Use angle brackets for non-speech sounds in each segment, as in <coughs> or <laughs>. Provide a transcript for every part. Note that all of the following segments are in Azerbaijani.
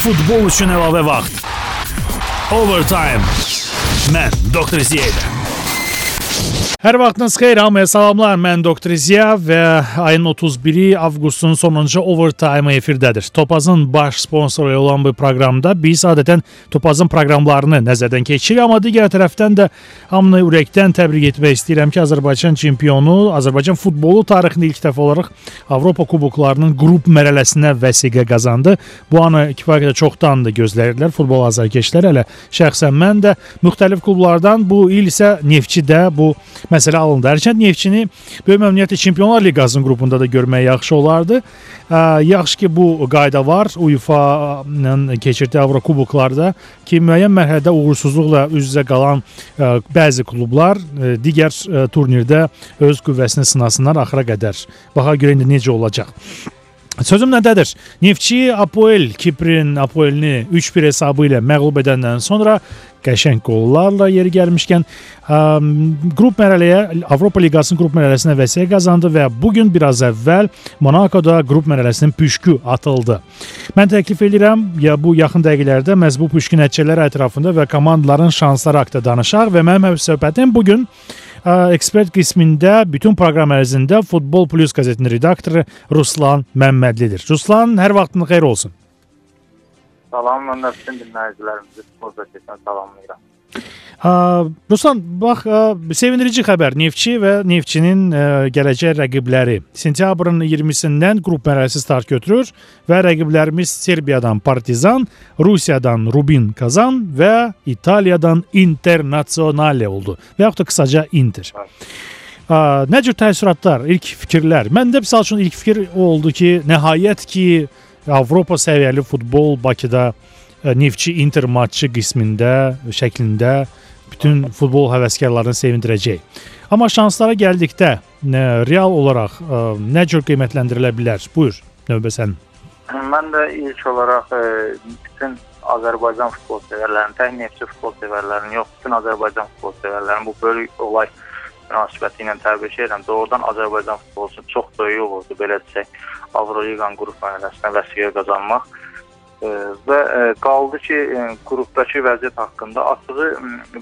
Futbol üçün əlavə vaxt. Overtime. Mən Doktor Ziyədə. Hər vaxtınız xeyir, hamıya salamlar. Mən Doktor Ziya və ayın 31-i avqustun sonuncu overtime efirdədir. Topazın baş sponsoru olan bu proqramda biz adətən Topazın proqramlarını nəzərdən keçiririk, amma digər tərəfdən də hamını ürəkdən təbrik etmək istəyirəm ki, Azərbaycan çempionu, Azərbaycan futbolu tarixində ilk dəfə olaraq Avropa kuboklarının qrup mərhələsinə vəsiqə qazandı. Bu anı kifayət qədər çoxdan da gözləyirdilər futbol azarkeşlər. Hələ şəxsən mən də müxtəlif klublardan bu il isə Neftçidə bu məsələ alındı. Hərçənd Neftçini böyük məmnuniyyətlə Çempionlar Liqasının qrupunda da görmək yaxşı olardı. Yaxşı ki, bu qayda var UEFA-nın keçirdiyi Avrokuboklarda ki, müəyyən mərhələdə uğursuzluqla üz-üzə qalan bəzi klublar digər turnirdə öz qüvvəsini sınasınlar axıra qədər. Baxa görə indi necə olacaq. Sözüm nədədir? Neftçi Apoel Kiprin Apoelini 3-1 hesabı ilə məğlub edəndən sonra qəşəng qollarla yeri gəlmişkən ə, qrup mərhələyə Avropa Liqasının qrup mərhələsinə vəsiqə qazandı və bu gün biraz əvvəl Monakoda qrup mərhələsinin püşkü atıldı. Mən təklif edirəm ya bu yaxın dəqiqələrdə məhz bu püşkü nəticələri ətrafında və komandaların şansları haqqında danışaq və mənim söhbətim bu gün ekspert qismində bütün proqram ərzində Futbol Plus qəzetinin redaktoru Ruslan Məmmədlidir. Ruslan, hər vaxtın xeyir olsun. Salam, mən də bütün dinləyicilərimizi futbol qəzetindən salamlayıram. Ruslan, bax, sevindirici xəbər. Neftçi və Neftçinin gələcək rəqibləri sentyabrın 20-sindən qrup mərhələsi start götürür və rəqiblərimiz Serbiyadan Partizan, Rusiyadan Rubin Kazan və İtaliyadan Internazionale oldu. Və yaxud da qısaca Inter. Nə cür təəssüratlar, ilk fikirlər? Məndə məsəl üçün ilk fikir o oldu ki, nəhayət ki Avropa səviyyəli futbol Bakıda Neftçi Inter matçı qismində, şəklində bütün futbol həvəskarlarını sevindirəcək. Amma şanslara gəldikdə nə, real olaraq ə, nə cür qiymətləndirilə bilər? Buyur, növbə sənin. Mən də ilk olaraq ə, bütün Azərbaycan futbol sevərlərinin, tək neftçi futbol sevərlərinin yox, bütün Azərbaycan futbol sevərlərinin bu böyük olay münasibəti ilə təbrik edirəm. Doğrudan Azərbaycan futbolu üçün çox böyük uğurdur belə desək, Avroliqanın qrup mərhələsinə vəsiqə qazanmaq və qaldı ki, qrupdakı vəziyyət haqqında açığı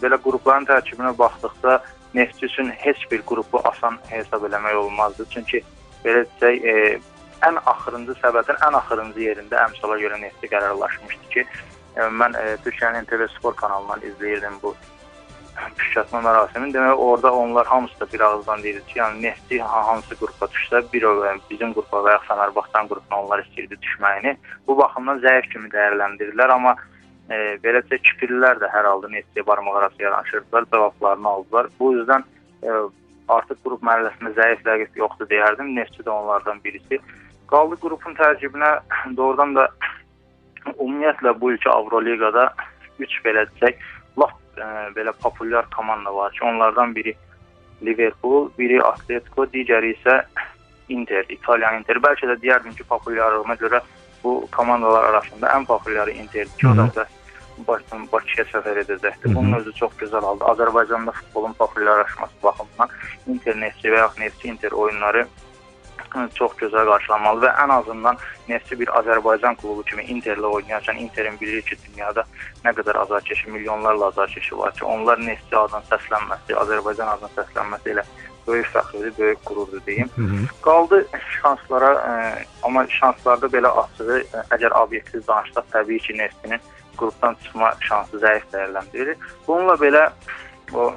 belə qrupların tərkibinə baxdıqda Neftçi üçün heç bir qrupu asan hesab eləmək olmazdı. Çünki belə desək, e, ən axırıncı səbətin ən axırıncı yerində əmsala görə Neftçi qərarlaşmışdı ki, e, mən e, Türkiyənin TV Spor kanalından izləyirdim bu püşkatma mərasimini. Demək orada onlar hamısı da bir ağızdan deyirdi ki, yəni Neftçi hansı qrupa düşsə, bir o bizim qrupa və ya Fenerbahçe qrupuna onlar istəyirdi düşməyini. Bu baxımdan zəif kimi dəyərləndirdilər, amma e, beləcə Kipirlilər də hər halda Neftçiyə barmaq arası yanaşırdılar, cavablarını aldılar. Bu yüzden e, artıq qrup mərhələsində zəif rəqib yoxdur deyərdim. Neftçi də onlardan birisi. Qaldı qrupun tərkibinə <coughs> doğrudan da ümumiyyətlə bu ilki Avroliqada 3 belə desək, lap ə, belə populyar komanda var ki, onlardan biri Liverpool, biri Atletico, digəri isə Inter, İtalyan Inter. Bəlkə də deyərdim ki, populyarlığına görə bu komandalar arasında ən populyarı Interdir ki, o da Bakıdan Bakıya səfər edəcəkdir. Bunun özü çox gözəl halda. Azərbaycanda futbolun populyarlaşması baxımından Inter Neftçi və ya Neftçi Inter oyunları çox gözəl qarşılanmalı və ən azından Neftçi bir Azərbaycan klubu kimi Interlə oynayarkən Interin bilirik ki, dünyada nə qədər azarkeşi, milyonlarla azarkeşi var ki, onlar Neftçi adına səslənməsi, Azərbaycan adına səslənməsi ilə böyük fəxrdir, böyük qürurdur deyim. Hı -hı. Qaldı şanslara, ə, amma şanslarda belə açığı, ə, əgər obyektiv danışsaq, təbii ki, Neftçinin qrupdan çıxma şansı zəif dəyərləndirilir. Bununla belə o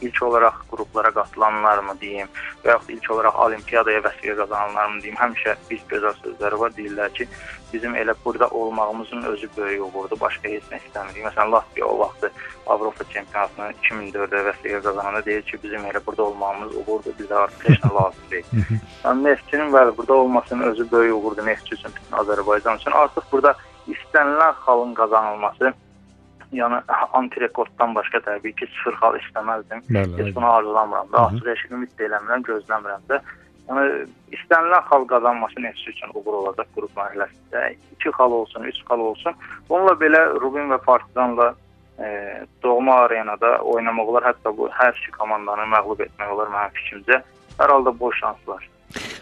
ilk olaraq qruplara qatılanlarmı deyim və yaxud ilk olaraq olimpiyadaya vəsiqə qazananlarmı deyim, həmişə biz gözəl sözləri var, deyirlər ki, bizim elə burada olmağımızın özü böyük uğurdur, başqa heç nə istəmirik. Məsələn, Latviya o vaxtı Avropa çempionatını 2004-də vəsiqə qazananda deyir ki, bizim elə burada olmağımız uğurdur, bizə artıq heç nə <laughs> lazım deyil. yəni Neftçinin bəli burada olmasının özü böyük uğurdur Neftçi üçün, bütün Azərbaycan üçün. Artıq burada istənilən xalın qazanılması yəni antirekorddan başqa təbii ki, sıfır xal istəməzdim. Heç bunu arzulamıram da, açıq eşik ümid də eləmirəm, gözləmirəm də. Yəni istənilən xal qazanması Neftçi üçün uğur olacaq qrup mərhələsində. 2 xal olsun, 3 xal olsun. Bununla belə Rubin və Partizanla e, doğma arenada oynamaq olar. Hətta bu hər iki komandanı məğlub etmək olar mənim fikrimcə. Hər halda boş şans var.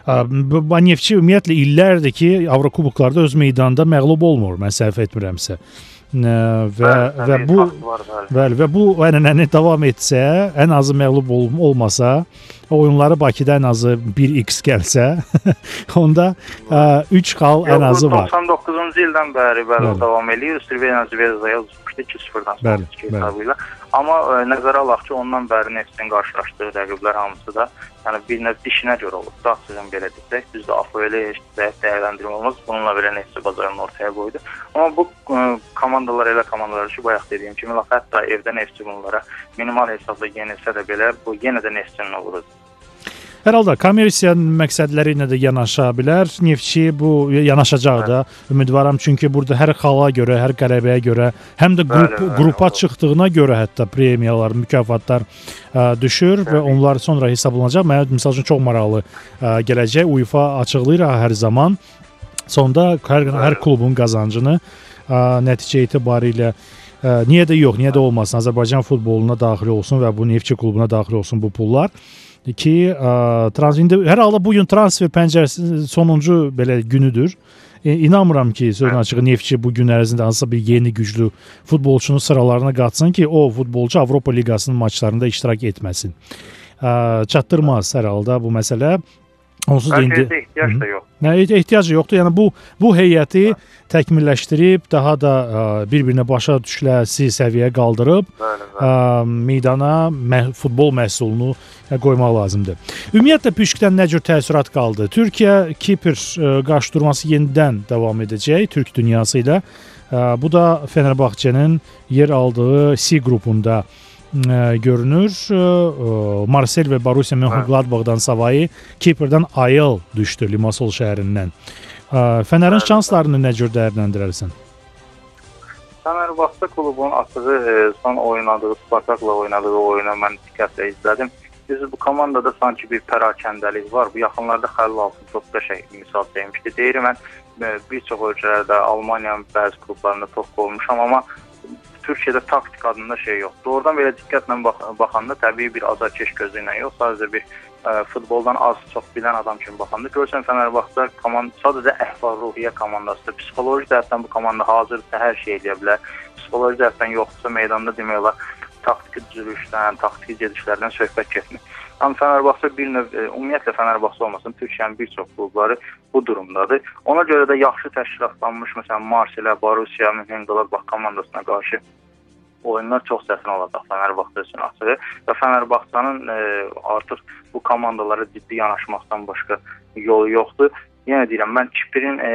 Neftçi ümumiyyətlə illərdir ki, Avrokuboklarda öz meydanında məğlub olmur, mən səhv etmirəmsə və və bu bəli və bu ənənəni davam etsə, ən azı məğlub ol olmasa, oyunları Bakıda ən azı 1x gəlsə, onda 3 xal ən azı var. 99-cu ildən bəri bəli, bəli. davam eləyir. Sırvena Zvezda 2-0-dan sonra hesabı ilə. Amma ə, nəzərə alaq ki, ondan bəri Neftin qarşılaşdığı rəqiblər hamısı da yəni bir növ dişinə görə olub. Daha sizin belə desək, düzdür, AFL-ə heç dəyərləndirmə olmaz. Bununla belə Nefti bazarını ortaya qoydu. Amma bu ə, komandalar elə komandalar ki, bayaq dediyim kimi, hətta evdə Nefti bunlara minimal hesabla yenilsə də belə bu yenə də Neftin uğurudur. Hər halda kommersiya məqsədləri ilə də yanaşa bilər. Neftçi bu yanaşacaq da ümidvaram çünki burada hər xala görə, hər qələbəyə görə, həm də qrup bəli, bəli, qrupa bəli. çıxdığına görə hətta premiyalar, mükafatlar ə, düşür bəli. və onlar sonra hesablanacaq. Mənə məsəl üçün çox maraqlı ə, gələcək. UEFA açıqlayır hər zaman. Sonda hər hər klubun qazancını ə, nəticə etibarilə ə, niyə də yox, niyə də olmasın, Azərbaycan futboluna daxil olsun və bu Neftçi klubuna daxil olsun bu pullar ki, ə, trans indi hər halda bu gün transfer pəncərəsinin sonuncu belə günüdür. E, inanmıram ki, sözün açığı Neftçi bu gün ərzində hansısa bir yeni güclü futbolçunun sıralarına qatsın ki, o futbolçu Avropa Liqasının maçlarında iştirak etməsin. Ə, çatdırmaz hər halda bu məsələ. Onsuz da indi ehtiyac da yox. Nə ehtiyacı yoxdur. Yəni bu bu heyəti təkmilləşdirib daha da bir-birinə başa düşüləsi səviyyəyə qaldırıb bəli, bəli. Ə, meydana mə futbol məhsulunu qoymaq lazımdır. Ümumiyyətlə püşkdən nə cür təəssürat qaldı? Türkiyə Kipr qarşıdurması yenidən davam edəcək Türk dünyası ilə. Ə, bu da Fenerbahçenin yer aldığı C qrupunda görünür. Marsel və Borussia Mönchengladbach-dan savayı Kiprdən Ayıl düşdü Limassol şəhərindən. Fənərin şanslarını nə cür dəyərləndirərsən? Fenerbahçe klubunun açığı son oynadığı Spartakla oynadığı oyunu mən diqqətlə izlədim. Biz bu komandada sanki bir pərakəndəlik var. Bu yaxınlarda Xəlil Altın çox qəşəng misal çəkmişdi. Deyirəm mən bir çox ölkələrdə Almaniyanın bəzi klublarında top olmuşam, amma Türkiyədə taktik adında şey yoxdur. Doğrudan belə diqqətlə bax baxanda təbii bir azarkeş gözü ilə yox, sadəcə bir ə, futboldan az çox bilən adam kimi baxanda görsən Fənərbağça komanda sadəcə əhval-ruhiyyə komandasıdır. Psixoloji cəhətdən bu komanda hazırdır, hər şey edə bilər. Psixoloji cəhətdən yoxdursa meydanda demək olar taktiki düzülüşdən, taktiki gedişlərdən söhbət getmir. Amma Fənərbağça bir növ e, ümumiyyətlə Fənərbağça olmasın, Türkiyənin bir çox klubları bu durumdadır. Ona görə də yaxşı təşkilatlanmış məsələn Marsilə, Borussia Mönchengladbach komandasına qarşı oyunlar çox çətin olacaq Fənərbağça üçün açığı və Fənərbağçanın e, artıq bu komandalara ciddi yanaşmaqdan başqa yolu yoxdur. Yenə deyirəm, mən Kiprin e,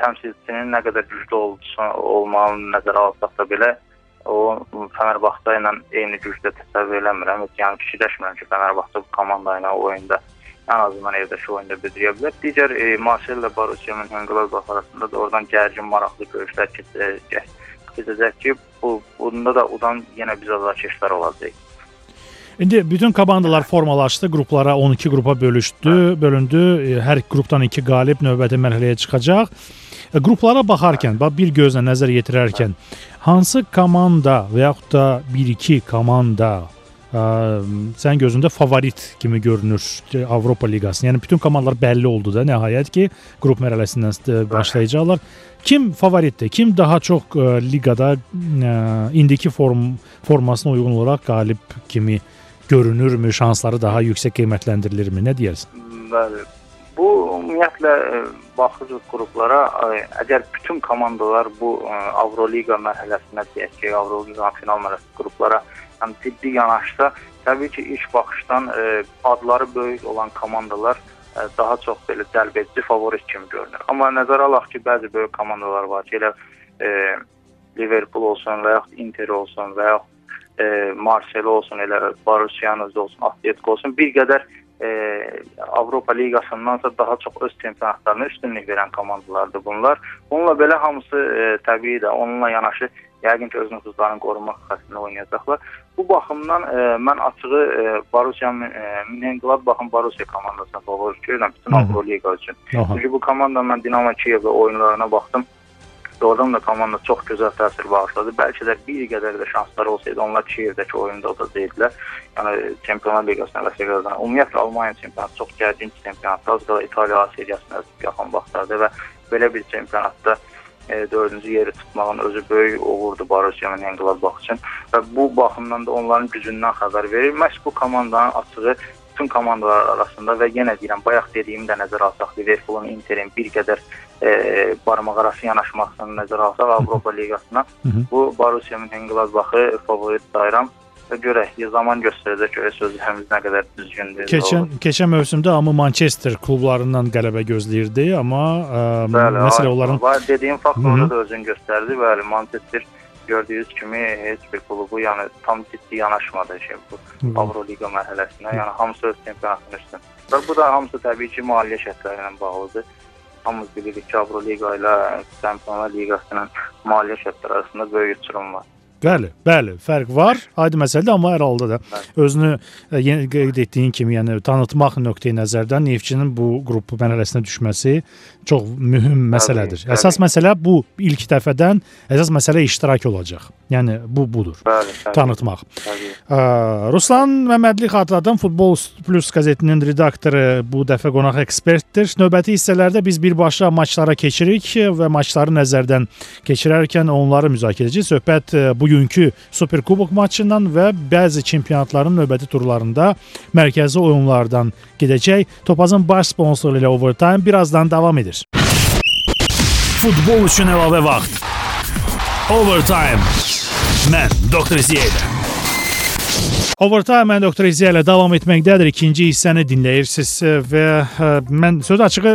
təmsilçisinin nə qədər güclü olsa, olmağını nəzərə alsaq da belə o Fənərbağça ilə eyni gücdə təsəvvür eləmirəm. Yəni fikirləşmirəm ki, Fənərbağça bu komanda ilə oyunda ən azından evdəki oyunda bildirə bilər. Digər e, Marseille ilə Borussia Mönchengladbach arasında da oradan gərgin maraqlı görüşlər keçəcək. Keçəcək ki, bu bunda da udan yenə biz azarkeşlər olacaq. İndi bütün komandalar formalaşdı, qruplara 12 qrupa bölüşdü, bölündü. E, hər qrupdan 2 qalib növbəti mərhələyə çıxacaq. E, qruplara baxarkən, bax bir gözlə nəzər yetirərkən hansı komanda və yaxud da 1-2 komanda ə, sənin gözündə favorit kimi görünür Avropa liqasının. Yəni bütün komandalar bəlli oldu da nəhayət ki, qrup mərhələsindən başlayacaqlar. Kim favoritdir? Kim daha çox ə, liqada ə, indiki form formasına uyğun olaraq qalib kimi görünürmü? Şansları daha yüksək qiymətləndirilirmi? Nə deyirsən? Bəli. Bu ümumiyyətlə baxırıq qruplara, əgər bütün komandalar bu Avroliqa mərhələsinə deyək ki, Avroliqa final mərhələsi qruplara yəni ciddi yanaşsa, təbii ki, ilk baxışdan adları böyük olan komandalar daha çox belə cəlbedici favorit kimi görünür. Amma nəzərə alaq ki, bəzi böyük komandalar var ki, elə ə, Liverpool olsun və yaxud Inter olsun və yaxud e, Marseille olsun, elə Borussia olsun, Atletico olsun, bir qədər e, Avropa Liqasındansa daha çox öz çempionatlarına üstünlük verən komandalardır bunlar. Bununla belə hamısı e, təbii də onunla yanaşı yəqin ki öz nüfuzlarını qorumaq xəstəsində oynayacaqlar. Bu baxımdan e, mən açığı e, Borussia e, Mönchengladbachın Borussia komandasına favorit görürəm bütün Avroliqa üçün. Çünki bu komanda mən Dinamo Kiyevlə oyunlarına baxdım. Doğrudan da komanda çox gözəl təsir bağışladı. Bəlkə də bir qədər də şansları olsaydı onlar Kiyevdəki oyunda udacaqdılar. Yəni Çempionlar Liqasına vəsə qazanır. Ümumiyyətlə Almaniya çempionatı çox gərgin çempionatdır. Az qala İtaliya seriyasına yaxın vaxtlarda və belə bir çempionatda e, dördüncü yeri tutmağın özü böyük uğurdur Borussia Mönchengladbach üçün və bu baxımdan da onların gücündən xəbər verir. Məhz bu komandanın açığı bütün komandalar arasında və yenə deyirəm, bayaq dediyimi də nəzərə alsaq, Liverpoolun, Interin bir qədər e, barmaq arası yanaşmasını nəzərə alsaq Avropa liqasına, bu Borussia Mönchengladbachı favorit sayıram və görək, zaman göstərəcək görək sözlərimiz nə qədər düzgündür. Keçən doğru. keçən mövsümdə amma Manchester klublarından qələbə gözləyirdi, amma ə, bəli, məsələ onların var dediyim faktorda da özünü göstərdi. Bəli, Manchester gördüyünüz kimi heç bir klubu yəni tam ciddi yanaşmadı şey bu Avroliqa mərhələsinə. Yəni hamısı öz çempionatının üstün. Və bu da hamısı təbii ki, maliyyə şərtləri ilə bağlıdır. Hamımız bilirik ki, Avroliqa ilə Çempionlar Liqasının maliyyə şərtləri arasında böyük uçurum var. Bəli, bəli, fərq var. Aydın məsələdir, amma hər halda da özünü e, yenə qeyd etdiyin kimi, yəni tanıtmaq nöqteyi nəzərdən Neftçinin bu qrup mərhələsinə düşməsi çox mühüm məsələdir. Bəli, əsas bəli. məsələ bu ilk dəfədən əsas məsələ iştirak olacaq. Yəni bu budur. Bəli, bəli. Tanıtmaq. Bəli. Ə, Ruslan Məmmədli xatırladan Futbol Plus qəzetinin redaktoru bu dəfə qonaq ekspertdir. Növbəti hissələrdə biz birbaşa maçlara keçirik və maçları nəzərdən keçirərkən onları müzakirə edəcəyik. Söhbət bu bugünkü Superkubok maçından və bəzi çempionatların növbəti turlarında mərkəzi oyunlardan gedəcək. Topazın baş sponsoru ilə Overtime birazdan davam edir. Futbol üçün əlavə vaxt. Overtime. Mən Dr. Ziyədə. Overtime mən Doktor İzə ilə davam etməkdədir. İkinci hissəni dinləyirsiniz və ə, mən söz açığı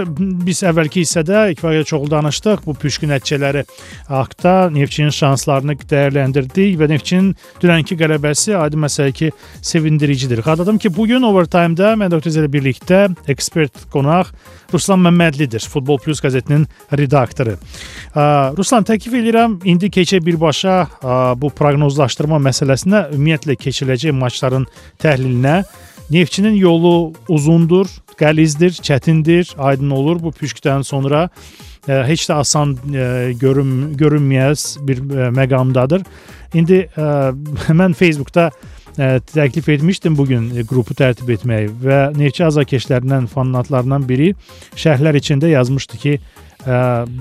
biz əvvəlki hissədə kifayət çoxlu danışdıq. Bu püşkü nəticələri haqqında Neftçinin şanslarını dəyərləndirdik və Neftçinin dünənki qələbəsi aydın məsələ ki, sevindiricidir. Xatırladım ki, bu gün Overtime-da mən Doktor İzə ilə birlikdə ekspert qonaq Ruslan Məmmədlidir. Futbol Plus qəzetinin redaktoru. Ə, Ruslan təklif edirəm indi keçək birbaşa ə, bu proqnozlaşdırma məsələsinə ümumiyyətlə keçiriləcək maç maçların təhlilinə. Neftçinin yolu uzundur, qəlizdir, çətindir, aydın olur bu püşkdən sonra ə, e, heç də asan ə, e, görün görünməyəz bir ə, e, məqamdadır. İndi ə, <laughs> mən Facebookda ə, təklif etmişdim bu gün qrupu tərtib etməyi və Neftçi azarkeşlərindən, fanatlarından biri şərhlər içində yazmışdı ki,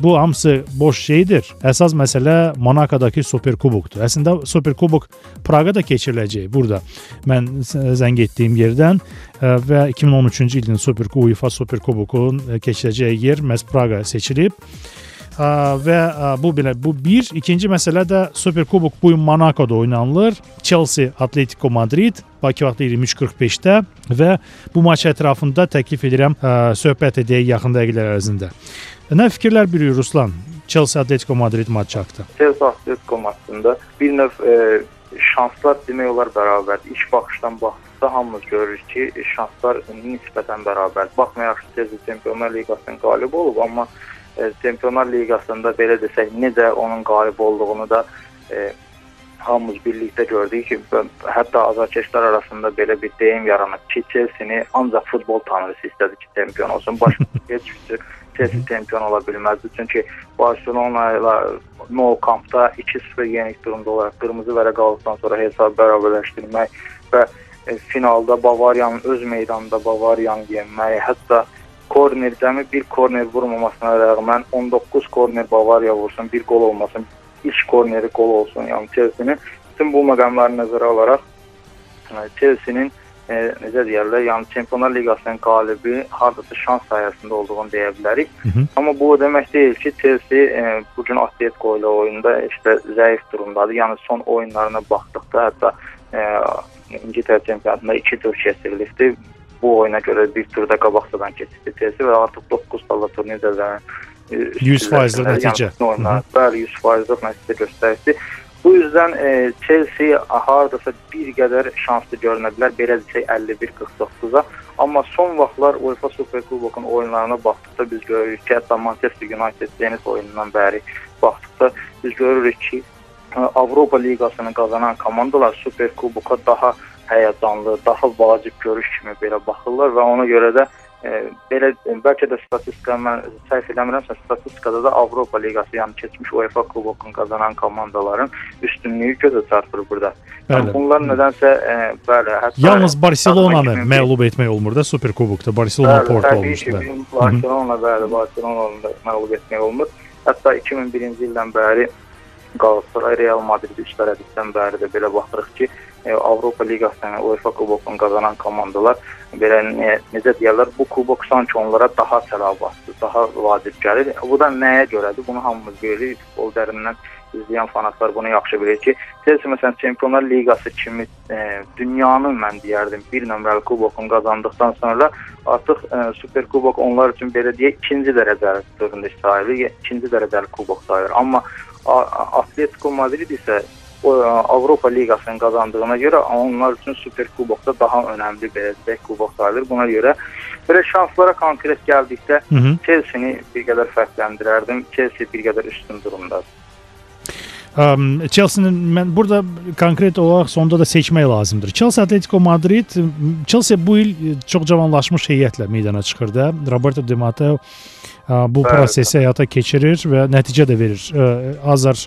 bu hamısı boş şeydir. Əsas məsələ Monakodakı Superkubokdur. Əslində Superkubok Praqada keçiriləcək burada. Mən zəng etdiyim yerdən və 2013-cü ilin Super UEFA Superkubokun keçiriləcəyi yer məhz Praqa seçilib və bu belə bu bir, ikinci məsələ də Superkubok bu gün Monakoda oynanılır. Chelsea Atletico Madrid Bakı vaxtı 23:45-də və bu maç ətrafında təklif edirəm söhbət edək yaxın dəqiqələr ərzində. Nə fikirlər bürüyür Ruslan Chelsea Atletico Madrid maçı haqqında? Chelsea Atletico maçında bir növ e, şanslar demək olar bərabərdir. İlk baxışdan baxdıqda hamımız görürük ki, şanslar nisbətən bərabərdir. Baxmayaraq ki, Chelsea Çempionlar Liqasının qalib olub, amma e, Çempionlar Liqasında belə desək, necə onun qalib olduğunu da e, hamımız birlikdə gördük ki, hətta azarkeşlər arasında belə bir deyim yaranıb ki, Chelsea-ni ancaq futbol tanrısı istədi ki, çempion olsun. Başqa <laughs> heç bir Chelsea çempion ola bilməzdi. Çünki Barcelona ilə Nou Campda 2-0 yenik durumda olaraq qırmızı vərəq aldıqdan sonra hesabı bərabərləşdirmək və e, finalda Bavariyanın öz meydanında Bavariyanı yenmək, hətta korner cəmi bir korner vurmamasına rəğmən 19 korner Bavariya vursun, bir qol olmasın, ilk korneri qol olsun, yəni Chelsea-nin bütün bu məqamları nəzərə alaraq e, Chelsea-nin e, necə deyirlər, yəni Çempionlar Liqasının qalibi hardasa şans sayəsində olduğunu deyə bilərik. Hı -hı. Amma bu o demək deyil ki, Chelsea e, bu gün Atletico ilə oyunda işte zəif durumdadır. Yəni son oyunlarına baxdıqda hətta e, İngiltərə çempionatında 2 tur keçirilibdi. Bu oyuna görə bir turda qabaqcadan keçibdi Chelsea və artıq 9 balla turnir zəvənin 100%lik nəticə. Yəni, oyunlar, bəli 100%lik nəticə göstərdi. Bu yüzden e, Chelsea hardasa bir qədər şanslı görünə bilər, belə desək 51-49-a. Amma son vaxtlar UEFA Super Kubokun oyunlarına baxdıqda biz görürük ki, hətta Manchester United Zenit oyunundan bəri baxdıqda biz görürük ki, e, Avropa Liqasını qazanan komandalar Super Kuboka daha həyəcanlı, daha vacib görüş kimi belə baxırlar və ona görə də belə bəlkə də statistika mən səhv eləmirəmsə statistikada da Avropa liqası, yəni keçmiş UEFA kubokunu qazanan komandaların üstünlüyü gözə çarpır burada. Yəni, bunlar nədənsə e, bəli, hətta yalnız Barselonanı məğlub etmək olmur da Super Kubokda. Barselona bəli, Porto olmuşdu. Barselona bəli, Barselona məğlub etmək olmur. Hətta 2001-ci ildən bəri Qalatasaray, Real Madrid işlərədikdən bəri də belə baxırıq ki, e, Avropa Liqasını, UEFA kubokunu qazanan komandalar belə ne, necə deyirlər, bu kubok sanki onlara daha tələbatlı, daha vacib gəlir. Bu da nəyə görədir? Bunu hamımız bilirik. Futbol dərindən izləyən fanatlar bunu yaxşı bilir ki, Chelsea məsələn Çempionlar Liqası kimi e, dünyanın mən deyərdim bir nömrəli kubokunu qazandıqdan sonra artıq e, Super Kubok onlar üçün belə deyək ikinci dərəcəli turnir sayılır, ikinci dərəcəli kubok sayılır. Amma Atletico Madrid isə Avropa Liqasını qazandığına görə onlar üçün Super Kubokda daha önəmli belə deyək kubok sayılır. Buna görə belə şanslara konkret gəldikdə Chelsea-ni bir qədər fərqləndirərdim. Chelsea bir qədər üstün durumdadır. Um, Chelsea-nin mən burada konkret olaraq sonda da seçmək lazımdır. Chelsea Atletico Madrid Chelsea bu il çox cavanlaşmış heyətlə meydana çıxır da. Roberto Di Matteo bu prosesi həyata keçirir və nəticə də verir. Azar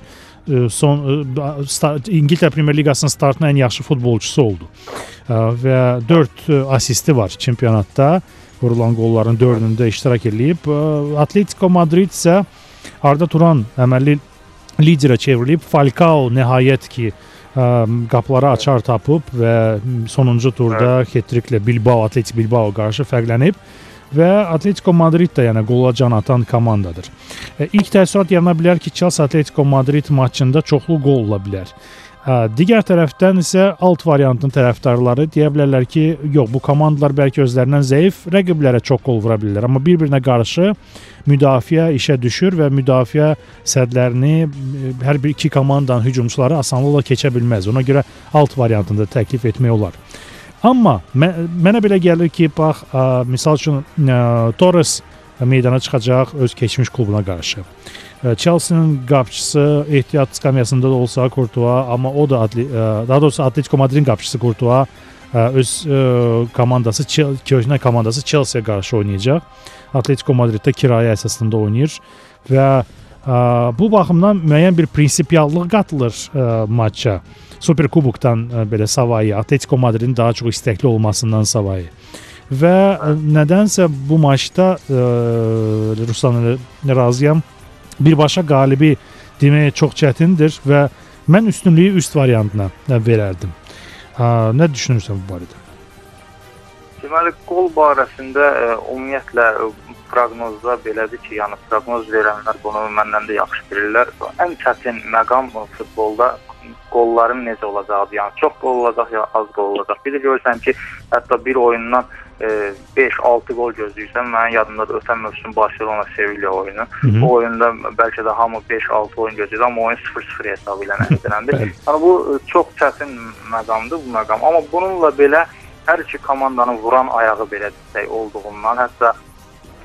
son start, İngiltərə Premyer Liqasının startının ən yaxşı futbolçusu oldu. Və 4 assisti var çempionatda. Vurulan qolların 4-ündə iştirak eləyib. Atletico Madrid isə Arda Turan əməlli liderə çevrilib. Falcao nəhayət ki qapıları açar tapıb və sonuncu turda hat-tricklə Bilbao, Atletik Bilbao qarşı fərqlənib və Atletico Madrid də yəni qola can atan komandadır. E, ilk təəssürat yarana bilər ki, Chelsea Atletico Madrid maçında çoxlu qol ola bilər. Digər tərəfdən isə alt variantın tərəfdarları deyə bilərlər ki, yox, bu komandalar bəlkə özlərindən zəif, rəqiblərə çox qol vura bilirlər, amma bir-birinə qarşı müdafiə işə düşür və müdafiə sədlərini hər bir iki komandanın hücumçuları asanlıqla keçə bilməz. Ona görə alt variantında təklif etmək olar. Amma mən, mənə belə gəlir ki, bax, ə, misal üçün ə, Torres meydana çıxacaq öz keçmiş klubuna qarşı. Chelsea-nin qapıçısı ehtiyat skamyasında da olsa Courtois, amma o da adli, daha doğrusu Atletico Madridin qapıçısı Courtois öz komandası köhnə komandası Chelsea-yə qarşı oynayacaq. Atletico Madriddə kirayə əsasında oynayır və bu baxımdan müəyyən bir prinsipiallıq qatılır maça. Super Kubokdan belə savayı, Atletico Madridin daha çox istəkli olmasından savayı. Və nədənsə bu maçda Ruslan razıyam birbaşa qalibi demək çox çətindir və mən üstünlüyü üst variantına verərdim. Ha, nə düşünürsən bu barədə? Deməli, qol barəsində ə, e, ümumiyyətlə e, proqnozda belədir ki, yəni proqnoz verənlər bunu məndən də yaxşı bilirlər. Ən çətin məqam futbolda qolların necə olacağı, yəni çox qol olacaq ya az qol olacaq. Bir də görürsən ki, hətta bir oyundan 5-6 gol gözləyirsən. Mənim yadımdadır ötən mövsüm Barcelona Sevilla oyunu. Hı -hı. Bu oyunda bəlkə də hamı 5-6 oyun gözləyirdi, amma oyun 0-0 hesabı ilə <laughs> nəticələndi. yəni bu e, çox çətin məqamdır bu məqam. Amma bununla belə hər iki komandanın vuran ayağı belə desək olduğundan, hətta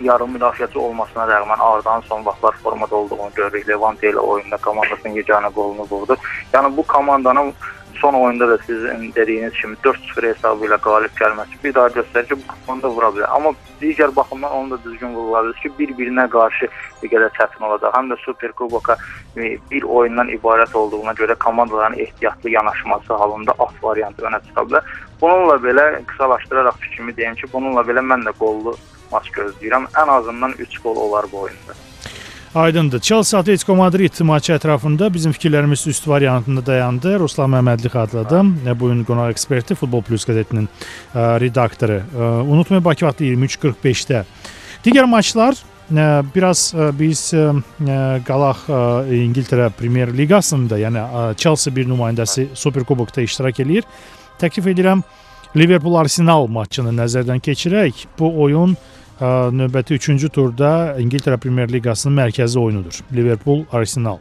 yarım müdafiəçi olmasına rəğmən Ardanın son vaxtlar formada olduğunu görürük. Levante ilə oyunda komandasının yeganə qolunu vurdu. Yəni bu komandanın son oyunda da sizin dediyiniz kimi 4-0 hesabı ilə qalib gəlməsi bir daha göstərir ki, bu komanda vura bilər. Amma digər baxımdan onu da düzgün vurulabilir ki, bir-birinə qarşı bir qədər çətin olacaq. Həm də Super Kuboka bir oyundan ibarət olduğuna görə komandaların ehtiyatlı yanaşması halında alt variantı önə çıxa bilər. Bununla belə qısalaşdıraraq fikrimi deyim ki, bununla belə mən də qollu maç gözləyirəm. Ən azından 3 qol olar bu oyunda. Aydındır. Chelsea Atletico Madrid maçı ətrafında bizim fikirlərimiz üst variantında dayandı. Ruslan Məmmədli xatırladım. Bu gün qonaq eksperti Futbol Plus qəzetinin redaktoru. Unutmayın Bakı vaxtı 23:45-də. Digər maçlar biraz biz qalaq İngiltərə Premyer Liqasında, yəni Chelsea bir nümayəndəsi Super Kubokda iştirak eləyir. Təklif edirəm Liverpool Arsenal maçını nəzərdən keçirək. Bu oyun növbəti 3-cü turda İngiltərə Premyer Liqasının mərkəzi oyunudur. Liverpool Arsenal.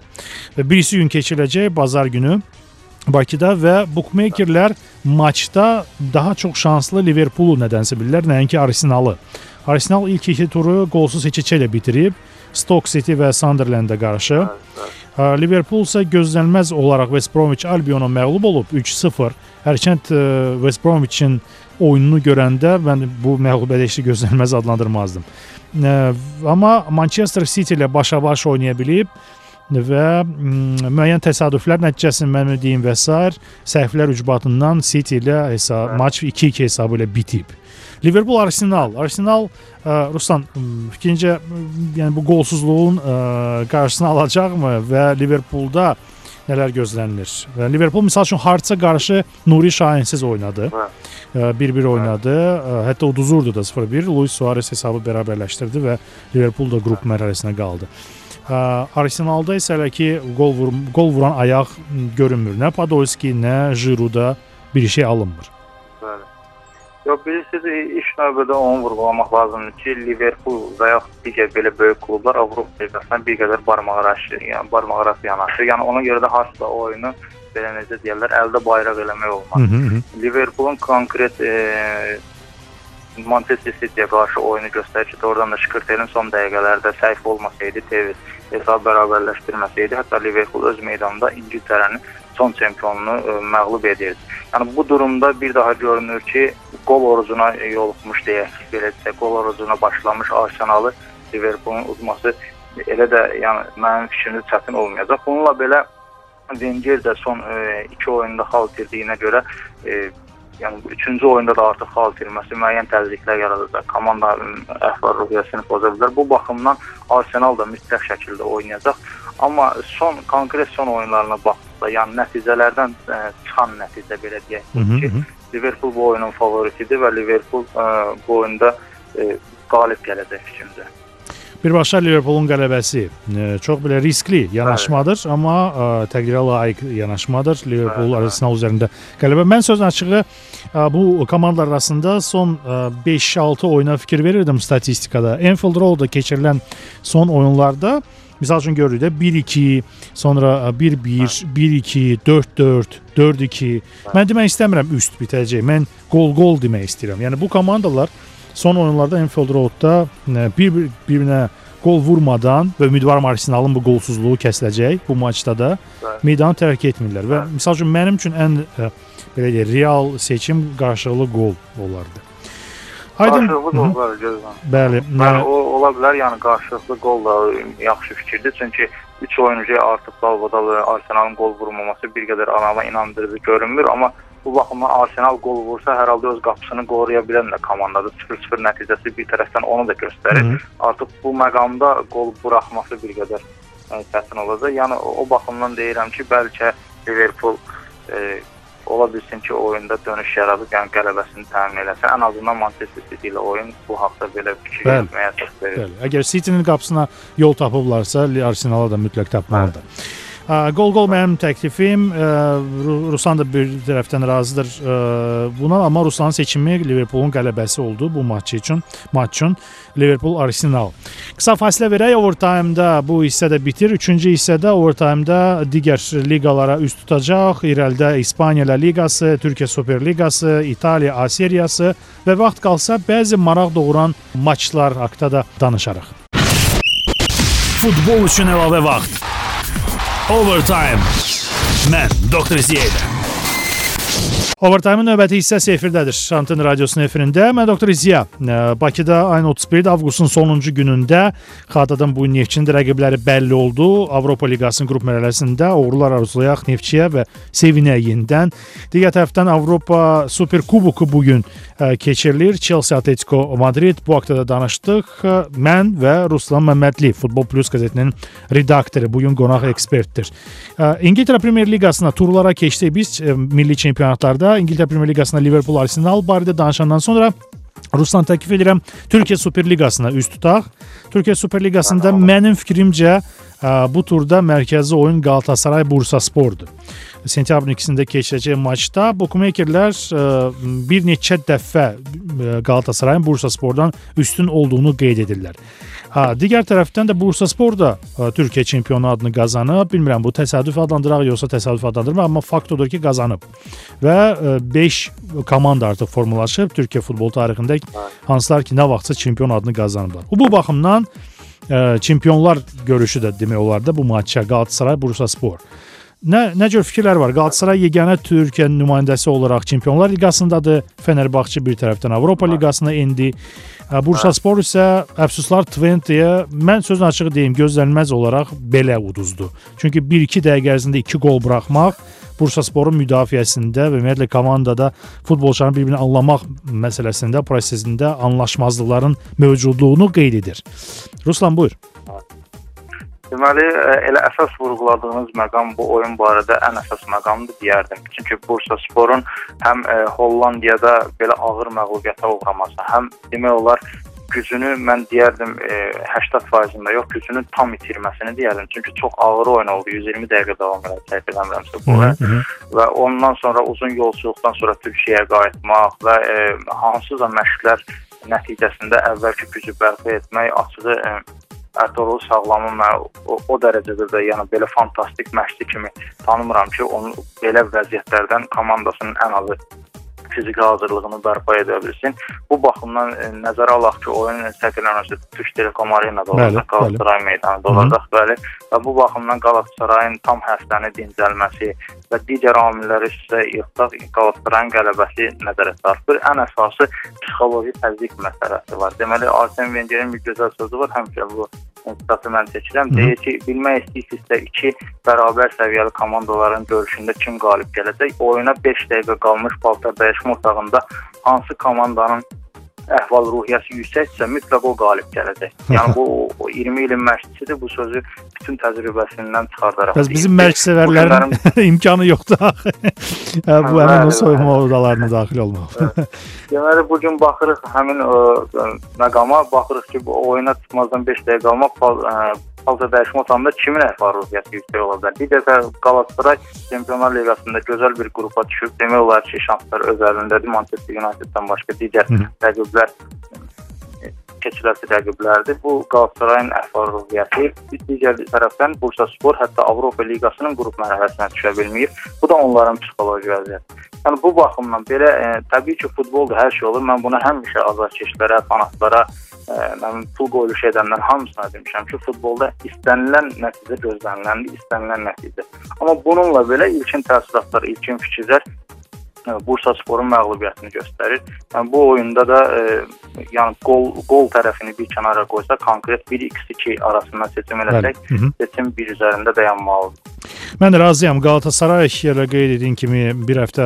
Və birisi gün keçiriləcək bazar günü Bakıda və bukmekerlər maçda daha çox şanslı Liverpoolu nədənsə bilirlər, nəinki Arsenalı. Arsenal ilk iki turu qolsuz heç-heçə ilə bitirib. Stoke City və Sunderland-ə qarşı. Liverpool isə gözlənilməz olaraq West Bromwich Albion-a məğlub olub 3-0. Hərçənd West Bromwich-in oyununu görəndə mən bu məğlubiyyəti gözlənilməz adlandırmazdım. Amma Manchester City ilə başa-baş oynaya bilib və müəyyən təsadüflər nəticəsində mənim deyim və sair səhvlər ucbatından City ilə hesab maç 2-2 hesabı ilə bitib. Liverpool Arsenal. Arsenal ə, Ruslan m, fikrincə yəni bu golsuzluğun ə, qarşısını alacaqmı və Liverpoolda nələr gözlənilir? Və Liverpool məsəl üçün Hearts-a qarşı Nuri Şahinsiz oynadı. Ə, 1-1 oynadı. Ə, Hətta uduzurdu da 0-1. Luis Suarez hesabı bərabərləşdirdi və Liverpool da qrup mərhələsinə qaldı. Ə, Arsenalda isə hələ ki gol vur gol vuran ayaq görünmür. Nə Podolski, nə Giroud-da bir şey alınmır. Yox, bilirsiniz, ilk növbədə onu vurğulamaq lazımdır ki, Liverpool və yaxud digər belə böyük klublar Avropa liqasına bir qədər barmaq arası, yəni barmaq arası yanaşır. Yəni ona görə də hansısa oyunu belə necə deyirlər, əldə bayraq eləmək olmaz. Liverpoolun konkret e, Manchester City-yə qarşı oyunu göstərir ki, oradan da Şkrtelin son dəqiqələrdə səhv olmasaydı, tez hesab bərabərləşdirməsəydi, hətta Liverpool öz meydanında İngiltərənin son çempionunu ə, məğlub edirdi. Yəni bu durumda bir daha görünür ki, qol orucuna yoluxmuş deyək, belə desək, qol orucuna başlamış Arsenalı Liverpoolun udması elə də yəni mənim fikrimdə çətin olmayacaq. Bununla belə Wenger də son 2 oyunda xal itirdiyinə görə e, yəni üçüncü oyunda da artıq xal itirməsi müəyyən təzyiqlər yaradacaq. Komanda əxlaq ruhiyyəsini poza bilər. Bu baxımdan Arsenal da mütləq şəkildə oynayacaq. Amma son konkret son oyunlarına baxdıqda, yəni nəticələrdən ə, çıxan nəticə belə deyək Hı -hı ki, -hı. Liverpool bu oyunun favoritidir və Liverpool ə, bu oyunda ə, qalib gələcək fikrimcə. Birbaşa Liverpoolun qələbəsi e, çox belə riskli yanaşmadır, amma ə, təqdirə layiq yanaşmadır. Liverpool Bəli, bəli. Arsenal üzərində qələbə. Mən sözün açığı ə, bu komandalar arasında son ə, 5-6 oyuna fikir verirdim statistikada. Anfield Road'da keçirilən son oyunlarda Misal üçün görürük də 1-2, sonra ə, 1-1, 1-2, 4-4, 4-2. Mən demək istəmirəm üst bitəcək. Mən gol-gol demək istəyirəm. Yəni bu komandalar son oyunlarda Anfield Roadda ə, bir bir-birinə gol vurmadan və ümidvaram Arsenalın bu qolsuzluğu kəsiləcək bu maçda da meydanı tərk etmirlər və misal üçün mənim üçün ən ə, belə deyək, real seçim qarşılıqlı qol olardı. Aydın. Qarşılıqlı qollar gözləm. Bəli. Yəni ə, o ola bilər, yəni qarşılıqlı qol da yaxşı fikirdir. Çünki 3 oyuncuya artıq dalbadal Arsenalın qol vurmaması bir qədər anama inandırıcı görünmür, amma bu baxımdan Arsenal qol vursa hər halda öz qapısını qoruya bilən də komandadır. 0-0 nəticəsi bir tərəfdən onu da göstərir. Hı -hı. Artıq bu məqamda qol buraxması bir qədər ə, çətin olacaq. Yəni o, o baxımdan deyirəm ki, bəlkə Liverpool e, ola bilsin ki, oyunda dönüş yaradıb, yəni qələbəsini təmin eləsin. Ən azından Manchester City ilə oyun bu haqda belə fikir Bəli. etməyə əsas verir. Bəli. Əgər City-nin qapısına yol tapıblarsa, Arsenala da mütləq tapmalıdır. Ə, Qol-qol mənim təklifim. Ruslan da bir tərəfdən razıdır buna, amma Ruslanın seçimi Liverpoolun qələbəsi oldu bu maç üçün. Maç üçün Liverpool Arsenal. Qısa fasilə verək. Overtime-da bu hissədə bitir. Üçüncü hissədə overtime-da digər liqalara üst tutacaq. İrəlidə İspaniya La Liqası, Türkiyə Super Liqası, İtaliya A seriyası və vaxt qalsa bəzi maraq doğuran maçlar haqqında da danışarıq. Futbol üçün əlavə vaxt. Overtime. Mən Dr. Ziyədə. Overtime-ın növbəti hissəsi efirdədir. Şantın radiosunun efirində. Mən Dr. Ziya. Ə, Bakıda ayın 31 avqustun sonuncu günündə Xatadın bu Neftçinin rəqibləri bəlli oldu. Avropa Liqasının qrup mərhələsində uğurlar arzulayaq Neftçiyə və sevinək yenidən. Digər tərəfdən Avropa Super Kuboku bu gün keçirilir. Chelsea Atletico Madrid bu haqqda da danışdıq. Mən və Ruslan Məmmədli Futbol Plus qəzetinin redaktoru bu gün qonaq ekspertdir. İngiltərə Premyer Liqasına turlara keçdik biz milli çempionatlarda. İngiltərə Premyer Liqasında Liverpool Arsenal barədə danışandan sonra Ruslan təklif edirəm Türkiyə Super Liqasına üz tutaq. Türkiyə Super Liqasında mənim fikrimcə ə, bu turda mərkəzi oyun Qalatasaray Bursaspordur. Sentyabrın 2-sində keçiriləcək maçda bukmekerlər ə, bir neçə dəfə Qalatasarayın Bursaspordan üstün olduğunu qeyd edirlər. Ha, digər tərəfdən də Bursaspor da ə, Türkiyə çempionu adını qazanıb. Bilmirəm bu təsadüf adlandıraq yoxsa təsadüf adlandırmaq, amma fakt odur ki, qazanıb. Və 5 komanda artıq formalaşıb Türkiyə futbol tarixində hansılar ki, nə vaxtsa çempion adını qazanıblar. Bu baxımdan ə, çempionlar görüşü də demək olar da bu maçça Qalatasaray Bursaspor. Nə nə cür fikirlər var? Qalatasaray yeganə Türkiyə nümayəndəsi olaraq Çempionlar Liqasındadır. Fenerbahçe bir tərəfdən Avropa Liqasına endi. Bursaspor isə əfsuslar Twenteyə mən sözün açığı deyim, gözlənilməz olaraq belə uduzdu. Çünki 1-2 dəqiqə ərzində 2 gol buraxmaq Bursasporun müdafiəsində və ümumiyyətlə komandada futbolçuların bir-birini anlamaq məsələsində, prosesində anlaşmazlıqların mövcudluğunu qeyd edir. Ruslan buyur. Deməli, e, elə əsas vurğuladığınız məqam bu oyun barədə ən əsas məqamdır deyərdim. Çünki Bursasporun həm e, Hollandiyada belə ağır məğlubiyyətə uğraması, həm demək olar gücünü mən deyərdim e, 80%-ində yox, gücünü tam itirməsini deyərdim. Çünki çox ağır oyun oldu. 120 dəqiqə davam elədi, səhv eləmirəmsə bu. Və ondan sonra uzun yolçuluqdan sonra Türkiyəyə qayıtmaq və e, hansısa məşqlər nəticəsində əvvəlki gücü bərpa etmək açığı Ertuğrul sağlamı mən o, o dərəcədə də yəni belə fantastik məşqçi kimi tanımıram ki, onun belə vəziyyətlərdən komandasının ən azı fiziki hazırlığını bərpa edə bilsin. Bu baxımdan e, nəzərə alaq ki, oyun səhvlənirsə Türk Telekom Arenada olacaq, Qalatasaray meydanında olacaq, bəli. Və bu baxımdan Qalatasarayın tam həftəni dincəlməsi və digər amilləri üstə yığsaq Qalatasarayın qələbəsi nəzərə çarpır. Ən əsası psixoloji təzyiq məsələsi var. Deməli, Arsene Wengerin bir gözəl sözü var, həmişə bu statı mən seçirəm. Deyir ki, bilmək istəyirsinizsə iki bərabər səviyyəli komandaların görüşündə kim qalib gələcək? Oyuna 5 dəqiqə qalmış paltar dəyişmə otağında hansı komandanın əhval-ruhiyyəsi yüksəksə mütləq o qalib gələcək. Yəni bu o 20 ilin məşqçisidir. Bu sözü bütün təcrübəsindən çıxardaraq. Bəs bizim məşqçilərin <laughs> imkanı yoxdur axı. hə, bu həmin o soyunma odalarına daxil olmaq. Deməli bu gün baxırıq həmin o məqama baxırıq ki, bu oyuna çıxmazdan 5 dəqiqə qalmaq Halca dəyişmə otağında kimin əhval ruhiyyəti yüksək ola bilər? Bir dəfə Qalatasaray Çempionlar Liqasında gözəl bir qrupa düşüb. Demək olar ki, şanslar öz əlindədir. Manchester United-dan başqa digər rəqiblər keçiləsi rəqiblərdir. Bu Qalatasarayın əhval ruhiyyəti. Digər tərəfdən Bursaspor hətta Avropa Liqasının qrup mərhələsinə düşə bilmir. Bu da onların psixoloji vəziyyəti. Yəni bu baxımdan belə e, təbii ki, futbolda hər şey olur. Mən bunu həmişə azarkeşlərə, fanatlara mən pul qoyuluş edənlər hamısına demişəm ki, futbolda istənilən nəticə gözləniləndir, istənilən nəticə. Amma bununla belə ilkin təəssüratlar, ilkin fikirlər Bursa Sporun məğlubiyyətini göstərir. Yəni bu oyunda da e, yəni qol qol tərəfini bir kənara qoysa, konkret 1x2 arasından seçim eləsək, seçim 1 üzərində dayanmalıdır. Mən razıyam. Qalatasaray yerə qeyd etdiyim kimi bir həftə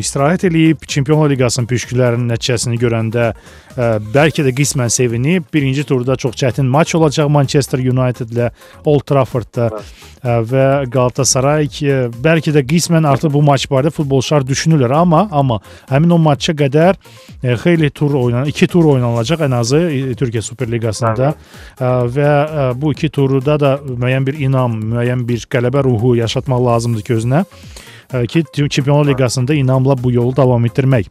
istirahət eləyib Çempionlar Liqasının püşkülərinin nəticəsini görəndə ə, bəlkə də qismən sevinib. Birinci turda çox çətin maç olacaq Manchester United-lə Old Trafford-da ə, və Qalatasaray ə, bəlkə də qismən artıq bu maç barədə futbolçular düşünürlər, amma amma həmin o maça qədər ə, xeyli tur oynan, 2 tur oynanılacaq ən azı Türkiyə Super Liqasında ə, və ə, bu 2 turda da müəyyən bir inam, müəyyən bir qələbə ruhu yaşatmaq lazımdır ki özünə ki Çempionlar Liqasında inamla bu yolu davam etdirmək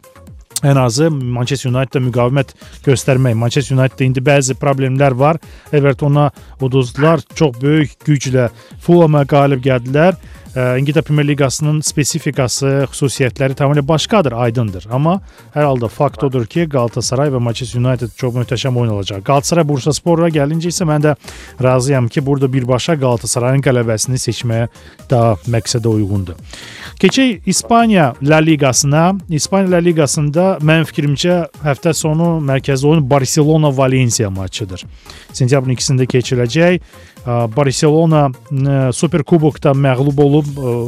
ən azı Manchester United-da müqavimət göstərmək. Manchester United-da indi bəzi problemlər var. Evertona uduzdular. Çox böyük güclə Fulham-a qalib gəldilər. İngiltərə Premyer Liqasının spesifikası, xüsusiyyətləri tamamilə başqadır, aydındır. Amma hər halda fakt odur ki, Galatasaray və Manchester United çox möhtəşəm oyun olacaq. Galatasaray Bursaspor'a gəlincə isə mən də razıyam ki, burada birbaşa Galatasarayın qələbəsini seçməyə daha məqsədə uyğundur. Keçək İspaniya La Liqasına. İspaniya La Liqasında mənim fikrimcə həftə sonu mərkəzi oyun Barselona-Valensiya maçıdır. Sentyabrın 2-sində keçiriləcək. Barselona Superkubokda məğlub olub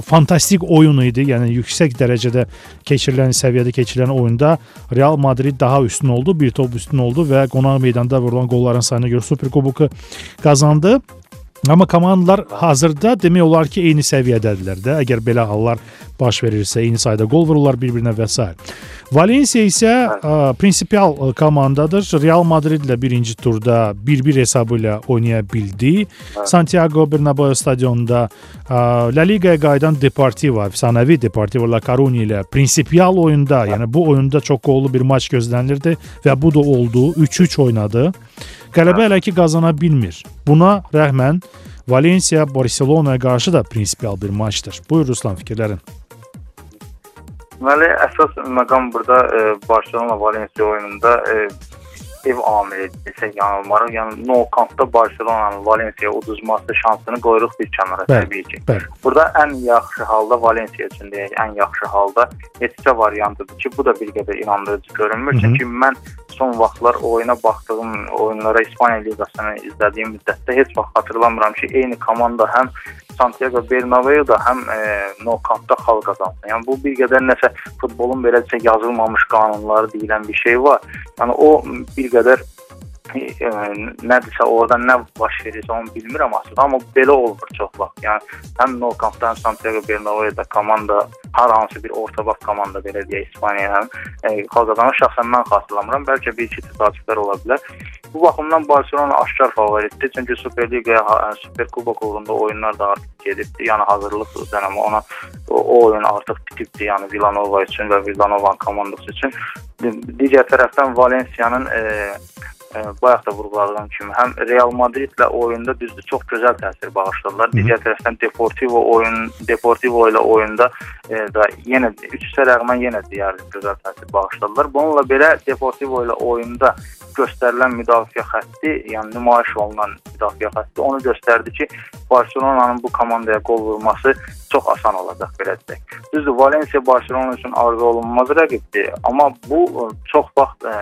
fantastik oyun idi. Yəni yüksək dərəcədə keçirilən səviyyədə keçirilən oyunda Real Madrid daha üstün oldu, bir top üstün oldu və qonaq meydanda vurulan qolların sayına görə Superkuboku qazandı. Amma komandalar hazırda demək olar ki, eyni səviyyədədirlər də. Əgər belə hallar baş verirsə, eyni sayda gol vururlar bir-birinə və s. Valensiya isə ə, prinsipial komandadır. Real Madrid ilə birinci turda 1-1 hesabı ilə oynaya bildi. Santiago Bernabéu stadionunda ə, La Liqaya qayıdan Deportivo, əfsanəvi Deportivo La Coruña ilə prinsipial oyunda, yəni bu oyunda çox qollu bir maç gözlənilirdi və bu da oldu. 3-3 oynadı. Qələbə hələ ki qazana bilmir. Buna rəğmən Valensiya Barselonaya qarşı da prinsipial bir maçdır. Buyur Ruslan fikirlərin. Deməli, əsas məqam burada e, Barcelona Valensiya oyununda e, ev amili desək yanılmarıq. Yəni no kampda Barselonanın Valensiya uduzması şansını qoyuruq bir kənara bəli, təbii ki. Bəli. Burada ən yaxşı halda Valensiya üçün deyək, ən yaxşı halda neçə variantıdır ki, bu da bir qədər inandırıcı görünmür. Hı -hı. Çünki mən son vaxtlar oyuna baxdığım oyunlara İspaniya liqasını izlədiyim müddətdə heç vaxt xatırlamıram ki, eyni komanda həm Santiago Bernabeu-da həm e, Nou Camp-da xal qazansın. Yəni bu bir qədər nəsə futbolun beləcə yazılmamış qanunları deyilən bir şey var. Yəni o bir qədər e, nədirsə orada nə baş verirsə onu bilmirəm aslında, amma belə olur çox vaxt. Yəni həm Nou Camp-da, həm Santiago Bernabeu-da komanda hər hansı bir orta vaxt komanda belə deyək İspaniyanın e, xalqadanı şəxsən mən xatırlamıram. Bəlkə bir iki təsadüflər ola bilər. Bu baxımdan Barselona aşkar favoritdir. Çünki Super Liqaya, Super Kubok uğrunda oyunlar da artıq gedibdi. Yəni hazırlıq dönəmi ona o, o oyun artıq bitibdi. Yəni Villanova üçün və Villanova komandası üçün. Digər tərəfdən Valensiyanın e, e, bayaq da vurğuladığım kimi həm Real Madridlə oyunda düzdür çox gözəl təsir bağışladılar. Digər tərəfdən Deportivo oyun Deportivo ilə oyunda e, da yenə üçsə rəğmən yenə deyərli gözəl təsir bağışladılar. Bununla belə Deportivo ilə oyunda göstərilən müdafiə xətti, yəni nümayiş olunan müdafiə xətti onu göstərdi ki, Barselonanın bu komandaya qol vurması çox asan olacaq belə deyək. Düzdür, Valensiya Barselona üçün arzu olunmaz rəqibdir, amma bu çox vaxt e,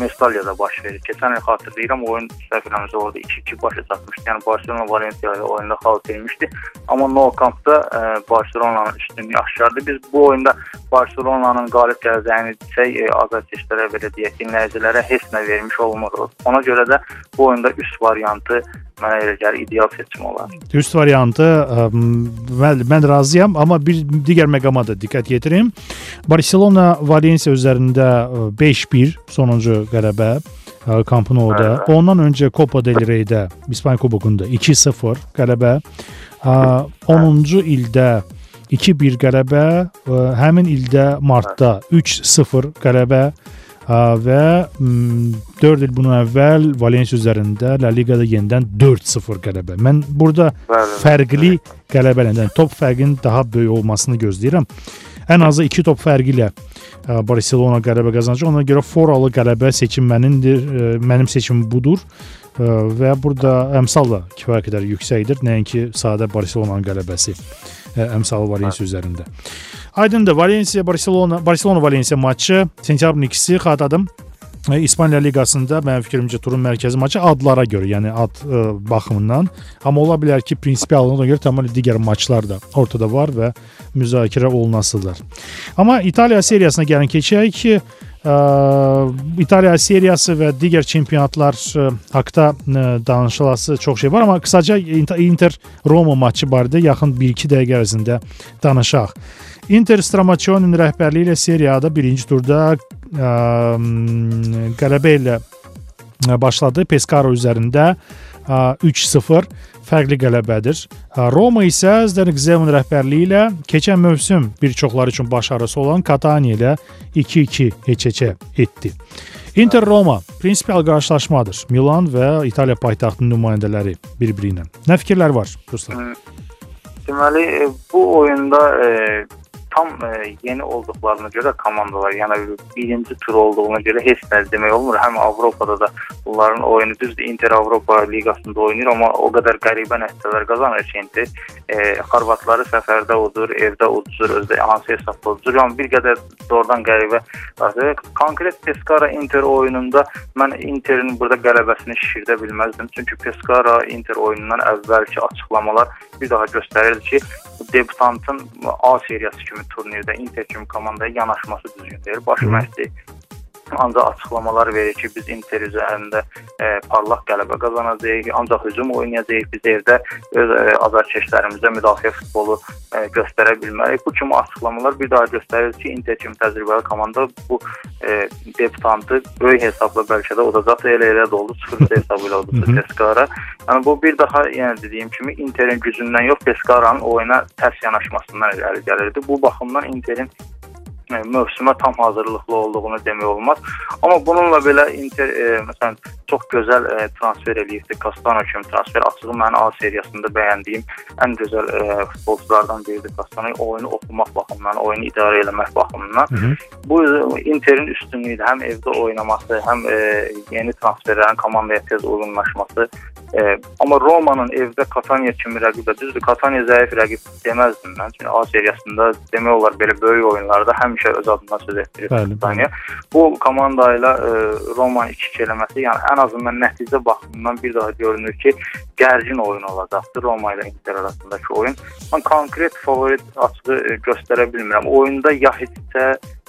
Mestaliyada baş verir. Keçən il xatırlayıram, oyun səhvlərimizə orada 2-2 başa çatmışdı. Yəni Barselona Valensiya ilə oyunda xal vermişdi. Amma Nou Camp-da e, Barselonanın üstünlüyü aşkardı. Biz bu oyunda Barselonanın qalib gələcəyini desək, e, azarkeşlərə belə deyək, dinləyicilərə heç nə vermiş olmuruq. Ona görə də bu oyunda üst variantı mənə elə gəlir ideal seçim olar. Üst variantı ə, mən, mən razıyam, amma bir digər məqama da diqqət yetirim. Barselona Valensiya üzərində 5-1 sonuncu qələbə Camp Nou-da. Ondan öncə Copa del Rey-də, İspaniya Kubokunda 2-0 qələbə. 10-cu ildə 2-1 qələbə, həmin ildə martda 3-0 qələbə və 4 il bundan əvvəl Valensiya üzərində La Liqada yenidən 4-0 qələbə. Mən burada bəli, fərqli qələbələrdən top fərqinin daha böyük olmasını gözləyirəm. Ən azı 2 top fərqi ilə Barselona qələbə qazanacaq. Ona görə foralı qələbə seçim mənindir. Mənim seçimim budur və burada əmsal da kifayət qədər yüksəkdir. Nəinki sadə Barselonanın qələbəsi əmsalı Valensiya üzərində. Aydındır. Valensiya Barselona Barselona Valensiya matçı sentyabrın 2-si xatırladım. İspaniya liqasında mənim fikrimcə turun mərkəzi maçı adlara görə, yəni ad ə, baxımından, amma ola bilər ki, prinsipiallığına görə tamamilə digər maçlar da ortada var və müzakirə olunasıdır. Amma İtaliya seriyasına gəlin keçək ki, İtaliya seriyası və digər çempionatlar ə, haqqında ə, danışılası çox şey var, amma qısaca Inter Roma matçı barədə yaxın 1-2 dəqiqə ərzində danışaq. Inter Stramaçoninin rəhbərliyi ilə seriyada birinci turda ə, qələbə ilə başladı. Pescara üzərində 3-0 fərqli qələbədir. Roma isə Zdenek Zeman rəhbərliyi ilə keçən mövsüm bir çoxları üçün başarısı olan Katania ilə 2-2 heç-heçə etdi. Inter Roma prinsipial qarşılaşmadır. Milan və İtaliya paytaxtının nümayəndələri bir-biri ilə. Nə fikirlər var Ruslan? Deməli bu oyunda e, tam e, yeni olduqlarına görə komandalar, yəni birinci tur olduğuna görə heç nə demək olmur. Həm Avropada da bunların oyunu düzdür. Inter Avropa liqasında oynayır, amma o qədər qəribə nəticələr qazanır ki, Inter e, Xorvatları səfərdə udur, evdə udur, özdə hansı hesabda udur. Yəni bir qədər doğrudan qəribə. Konkret Pescara Inter oyununda mən Interin burada qələbəsini şişirdə bilməzdim. Çünki Pescara Inter oyunundan əvvəlki açıqlamalar bir daha göstərirdi ki, debutantın A seriyası kimi turnirdə Inter kimi komandaya yanaşması düzgün deyil. Baş məşqçi ancaq açıqlamalar verir ki, biz Inter üzərində e, parlaq qələbə qazanacağıq, ancaq hücum oynayacağıq, biz evdə öz e, azarkeşlərimizə müdafiə futbolu e, göstərə bilmərik. Bu kimi açıqlamalar bir daha göstərir ki, Inter kimi təcrübəli komanda bu e, debutantı böyük hesabla bəlkə də udacaq. Elə elə də oldu, 0 hesabı ilə oldu Pescara. Yəni bu bir daha yəni dediyim kimi Interin gücündən yox, Pescaranın oyuna tərs yanaşmasından irəli gəlirdi. Bu baxımdan Interin mövsümə tam hazırlıqlı olduğunu demək olmaz. Amma bununla belə Inter e, məsələn çox gözəl e, transfer eləyibdi. Castano kimi transfer açığı mənim A seriyasında bəyəndiyim ən gözəl e, futbolçulardan biridir. Castano oyunu oxumaq baxımından, oyunu idarə etmək baxımından. Hı -hı. Bu Interin üstünlüyü həm evdə oynaması, həm e, yeni transferlərin komandaya tez uyğunlaşması E, amma Romanın evdə Katanya kimi rəqibə düzdür, Katanya zəif rəqib deməzdim mən. Çünki A seriyasında demək olar belə böyük oyunlarda həmişə öz adından söz etdirir Katanya. Bu komanda ilə e, Romanı 2-2 eləməsi, yəni ən azından nəticə baxımından bir daha görünür ki, gərgin oyun olacaqdır Roma ilə Inter arasındakı oyun. Mən konkret favorit açığı e, göstərə bilmirəm. Oyunda ya heç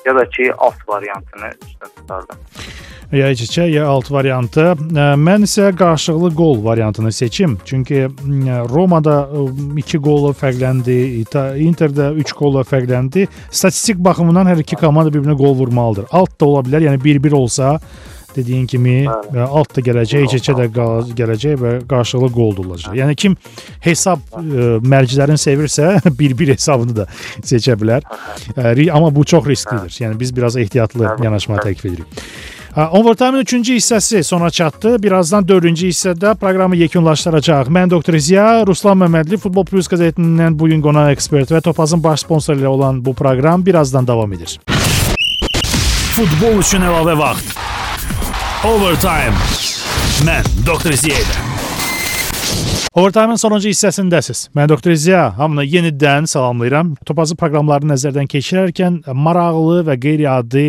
ya da ki alt variantını üstün tutardım ya iç-içə, ya alt variantı. Mən isə qarşılıqlı qol variantını seçim. Çünki Romada 2 qolla fərqləndi, Interdə 3 qolla fərqləndi. Statistik baxımından hər iki komanda bir-birinə qol vurmalıdır. Alt da ola bilər, yəni 1-1 olsa dediyin kimi Bəli. alt da gələcək, iç-içə də gələcək və qarşılıqlı qol olacaq. Yəni kim hesab ə, mərcilərini sevirsə <laughs> 1-1 hesabını da seçə bilər. Ə, amma bu çox risklidir. Yəni biz biraz ehtiyatlı yanaşma təklif edirik. Overtime-ın 3-cü hissəsi sona çatdı. Birazdan 4-cü hissədə proqramı yekunlaşdıracaq. Mən doktor Ziya, Ruslan Məmmədli Futbol Plus qəzetindən bu gün qonaq ekspert və Topazın baş sponsoru ilə olan bu proqram birazdan davam edir. Futbol üçün əlavə vaxt. Overtime. Mən doktor Ziya ilə. Overtime-ın sonuncu hissəsindəsiz. Mən Doktor Ziya, hamını yenidən salamlayıram. Topazı proqramlarını nəzərdən keçirərkən maraqlı və qeyri-adi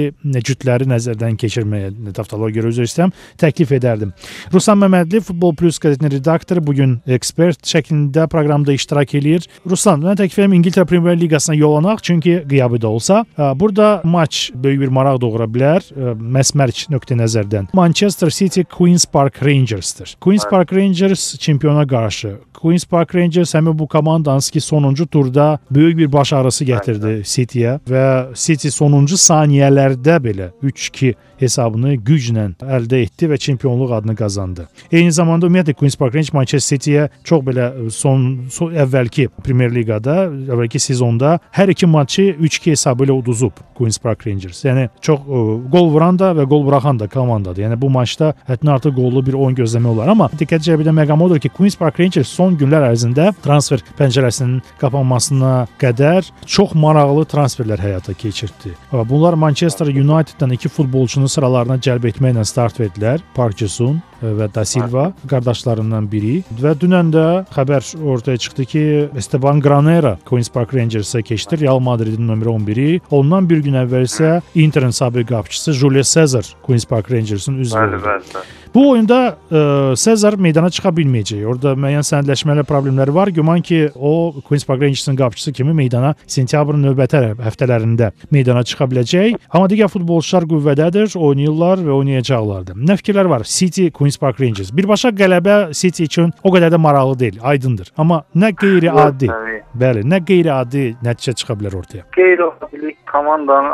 cütləri nəzərdən keçirməyə təftaloq görə üzr istəyirəm, təklif edərdim. Ruslan Məmmədli Futbol Plus qəzetinin redaktoru bu gün ekspert şəklində proqramda iştirak eləyir. Ruslan, mən təklif edirəm İngiltərə Premyer Liqasına yollanaq, çünki qiyabı da olsa, burada maç böyük bir maraq doğura bilər. Məsmərc nöqteyi-nəzərdən. Manchester City Queens Park Rangers'dır. Queens Park Rangers çempiona qarşı qarşı. Queens Park Rangers həmin bu komandanız ki, sonuncu turda böyük bir baş ağrısı gətirdi City-yə və City sonuncu saniyələrdə belə 3-2 hesabını güclə əldə etdi və çempionluq adını qazandı. Eyni zamanda ümumiyyətlə Queens Park Rangers Manchester City-yə çox belə son, son əvvəlki Premyer Liqada, əvvəlki sezonda hər iki maçı 3-2 hesabı ilə uduzub Queens Park Rangers. Yəni çox ə, gol vuran da və gol buraxan da komandadır. Yəni bu maçda həddən artıq qollu bir oyun gözləmək olar. Amma diqqət cəlb məqam odur ki, Queens Park Rangers son günlər ərzində transfer pəncərəsinin qapanmasına qədər çox maraqlı transferlər həyata keçirdi. Bunlar Manchester United-dan iki futbolçunu onun sıralarına cəlb etməklə start verdilər. Park Ji-sung və Da Silva qardaşlarından biri və dünən də xəbər ortaya çıxdı ki, Esteban Granera Queens Park Rangers-a keçdi. Real Madridin nömrə 11-i. Ondan bir gün əvvəl isə Interin sabiq qapıçısı Julius Caesar Queens Park Rangers-in üzvü oldu. Bəli, bəli. Bu oyunda ə, Caesar meydana çıxa bilməyəcək. Orada müəyyən sənədləşməli problemləri var. Güman ki, o Queens Park Rangers-in qapıçısı kimi meydana sentyabrın növbəti həftələrində meydana çıxa biləcək. Amma digər futbolçular qüvvədədir, oynayırlar və oynayacaqlar da. Nə fikirlər var? City Queens Park Rangers. Birbaşa qələbə City üçün o qədər də maraqlı deyil, aydındır. Amma nə qeyri-adi, bəli, nə qeyri-adi nəticə çıxa bilər ortaya. Qeyri-adilik komandanın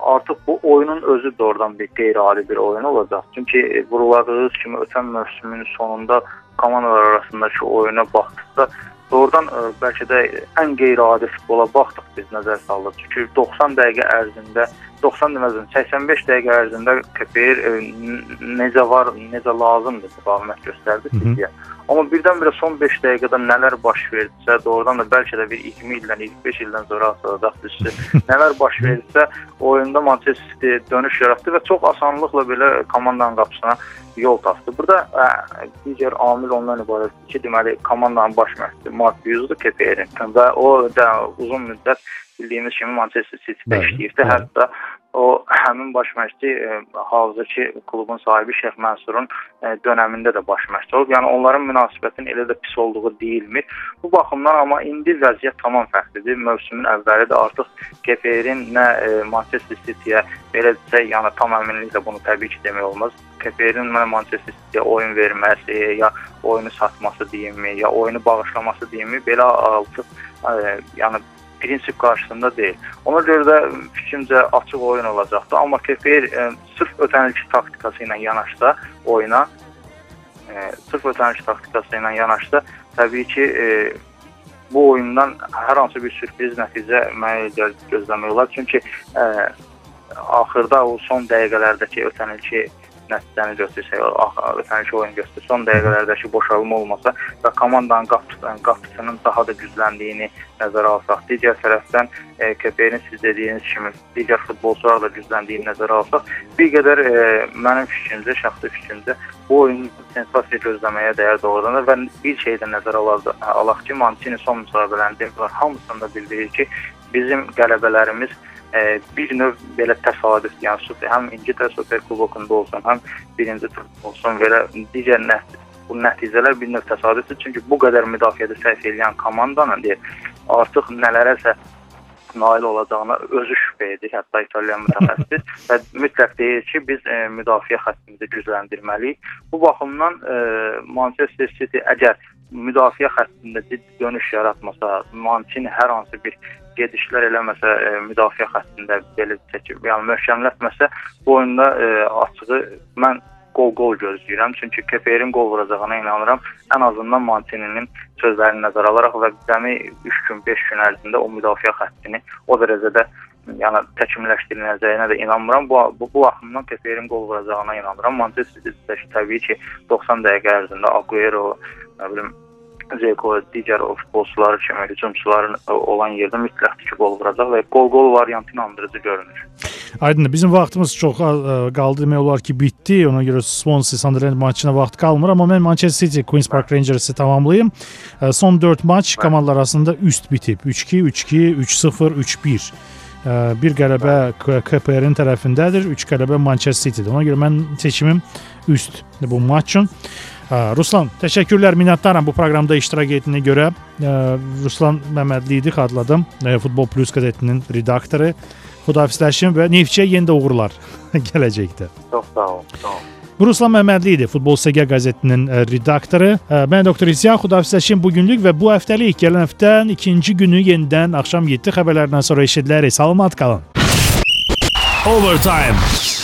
artıq bu oyunun özü doğrudan bir qeyri-adi bir oyun olacaq. Çünki vurguladığınız kimi ötən mövsümün sonunda komandalar arasındakı oyuna baxdıqda doğrudan ə, bəlkə də ən qeyri-adi futbola baxdıq biz nəzər saldıq. Çünki 90 dəqiqə ərzində 90 deməzdim, 85 dəqiqə ərzində KPR e, necə var, necə lazımdır müqavimət göstərdi Cityyə. Amma birdən-birə son 5 dəqiqədə nələr baş verdisə, doğrudan da bəlkə də bir 20 ildən, 25 ildən sonra asılacaq düşsə, <laughs> nələr baş verdisə, oyunda Manchester City dönüş yaratdı və çox asanlıqla belə komandanın qapısına yol tapdı. Burada ə, digər amil ondan ibarətdir ki, deməli komandanın baş məşqçisi Mark Hughes-dur KPR-in və o da uzun müddət bildiyimiz kimi Manchester City-də işləyirdi. Hətta o həmin baş məşqçi e, hazırki klubun sahibi Şeyx Mənsurun e, dövründə də baş məşqçi olub. Yəni onların münasibətinin elə də pis olduğu deyilmir. Bu baxımdan amma indi vəziyyət tamam fərqlidir. Mövsümün əvvəlidir. Artıq KPR-in nə e, Manchester City-yə belə desək, yəni tam əminliklə bunu təbii ki demək olmaz. KPR-in nə Manchester City-yə oyun verməsi, ya oyunu satması deyimmi, ya oyunu bağışlaması deyimmi belə artıq yəni prinsip qarşısında deyil. Ona görə də fikrimcə açıq oyun olacaqdı. Amma KPR e, sırf ötənilki taktikası ilə yanaşsa oyuna, e, sırf ötənilki taktikası ilə yanaşsa təbii ki, e, bu oyundan hər hansı bir sürpriz nəticə mənə gözləmək olar. Çünki ə, axırda o son dəqiqələrdəki ötən ilki nəticəni göstərsək, ötən ilki oyun göstərsək, son dəqiqələrdəki boşalma olmasa və komandanın qapıçısının, qapıçısının daha da gücləndiyini nəzərə alsaq, digər tərəfdən e, KPR-in siz dediyiniz kimi digər futbolçular da gücləndiyini nəzərə alsaq, bir qədər e, mənim fikrimcə, şəxsi fikrimcə bu oyun sensasiya gözləməyə dəyər doğrudan da və bir şey də nəzərə alaq, alaq ki, Mancini son müsahibələrində hamısında bildirir ki, bizim qələbələrimiz e, bir növ belə təsadüf, yəni super, həm İngiltərə Super Kubokunda olsun, həm birinci turda olsun, belə digər nəticə bu nəticələr bir növ təsadüfdür. Çünki bu qədər müdafiədə səhv edən komandanın deyir, artıq nələrəsə nail olacağına özü şübhə edir, hətta İtaliyan mütəxəssis <laughs> və mütləq deyir ki, biz e, müdafiə xəttimizi gücləndirməliyik. Bu baxımdan e, Manchester City əgər müdafiə xəttində ciddi dönüş yaratmasa, Mancini hər hansı bir gedişlər eləməsə, e, müdafiə xəttində belə çəkib, yəni möhkəmlətməsə, bu oyunda e, açığı mən qol-qol gözləyirəm. Çünki KPR-in qol vuracağına inanıram. Ən azından Mantininin sözlərini nəzərə alaraq və cəmi 3 gün, 5 gün ərzində o müdafiə xəttini o dərəcədə yəni təkmilləşdiriləcəyinə də inanmıram. Bu bu, bu baxımdan KPR-in qol vuracağına inanıram. Manchester City təbii ki 90 dəqiqə ərzində Agüero, nə bilim Zeko digər o futbolçular kimi hücumçuların olan yerdə mütləq ki, qol vuracaq və qol-qol variantı inandırıcı görünür. Aydındır. Bizim vaxtımız çox qaldı demək olar ki, bitdi. Ona görə Swansea Sunderland maçına vaxt qalmır, amma mən Manchester City Queens Park Rangers-ı tamamlayım. Son 4 maç komandalar arasında üst bitib. 3-2, 3-2, 3-0, 3-1 bir qələbə KPR-in tərəfindədir, 3 qələbə Manchester City-dir. Ona görə mən seçimim üst bu maç üçün. Ruslan, təşəkkürlər, minnətdaram bu proqramda iştirak etdiyinə görə. Ruslan Məmmədli idi, xatırladım. Futbol Plus qəzetinin redaktoru. Xudafizləşin və Neftçiyə yenə də uğurlar <laughs> gələcəkdə. Çox sağ ol. Sağ ol. Ruslan Məmmədli idi, Futbol SG qəzetinin redaktoru. Mən doktor İzyan Xudafizləşin bu günlük və bu həftəlik gələn həftənin ikinci günü yenidən axşam 7 xəbərlərindən sonra eşidilərik. Salamat qalın. Overtime.